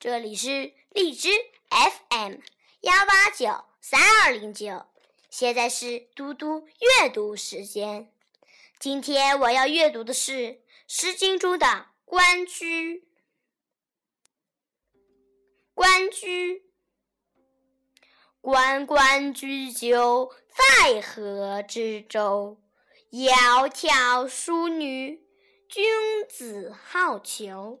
这里是荔枝 FM 幺八九三二零九，现在是嘟嘟阅读时间。今天我要阅读的是《诗经》中的《关雎》。《关雎》，关关雎鸠，在河之洲。窈窕淑女，君子好逑。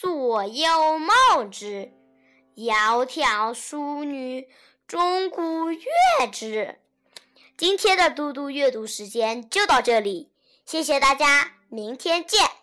左右芼之，窈窕淑女，钟鼓乐之。今天的嘟嘟阅读时间就到这里，谢谢大家，明天见。